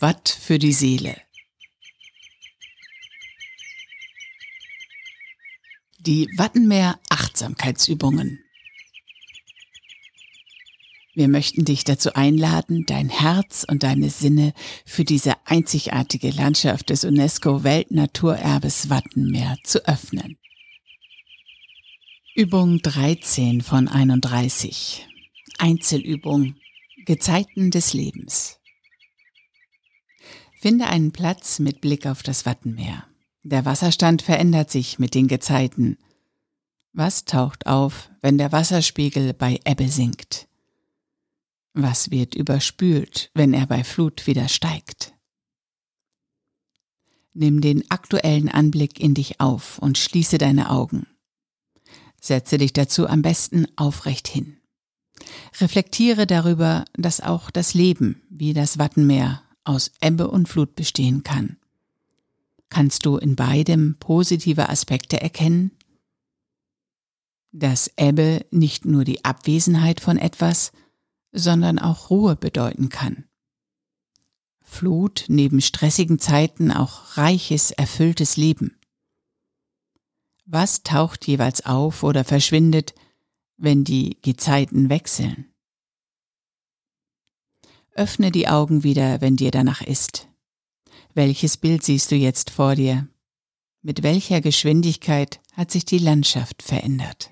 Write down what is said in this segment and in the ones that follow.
Watt für die Seele. Die Wattenmeer Achtsamkeitsübungen. Wir möchten dich dazu einladen, dein Herz und deine Sinne für diese einzigartige Landschaft des UNESCO Weltnaturerbes Wattenmeer zu öffnen. Übung 13 von 31. Einzelübung. Gezeiten des Lebens. Finde einen Platz mit Blick auf das Wattenmeer. Der Wasserstand verändert sich mit den Gezeiten. Was taucht auf, wenn der Wasserspiegel bei Ebbe sinkt? Was wird überspült, wenn er bei Flut wieder steigt? Nimm den aktuellen Anblick in dich auf und schließe deine Augen. Setze dich dazu am besten aufrecht hin. Reflektiere darüber, dass auch das Leben, wie das Wattenmeer, aus Ebbe und Flut bestehen kann. Kannst du in beidem positive Aspekte erkennen? Dass Ebbe nicht nur die Abwesenheit von etwas, sondern auch Ruhe bedeuten kann. Flut neben stressigen Zeiten auch reiches, erfülltes Leben. Was taucht jeweils auf oder verschwindet, wenn die Gezeiten wechseln? Öffne die Augen wieder, wenn dir danach ist. Welches Bild siehst du jetzt vor dir? Mit welcher Geschwindigkeit hat sich die Landschaft verändert?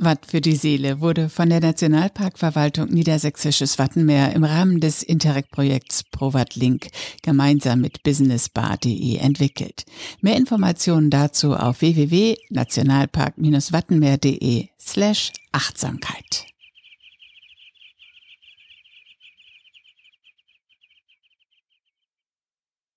Watt für die Seele wurde von der Nationalparkverwaltung Niedersächsisches Wattenmeer im Rahmen des Interreg-Projekts ProWatt Link gemeinsam mit businessbar.de entwickelt. Mehr Informationen dazu auf www.nationalpark-wattenmeer.de slash Achtsamkeit.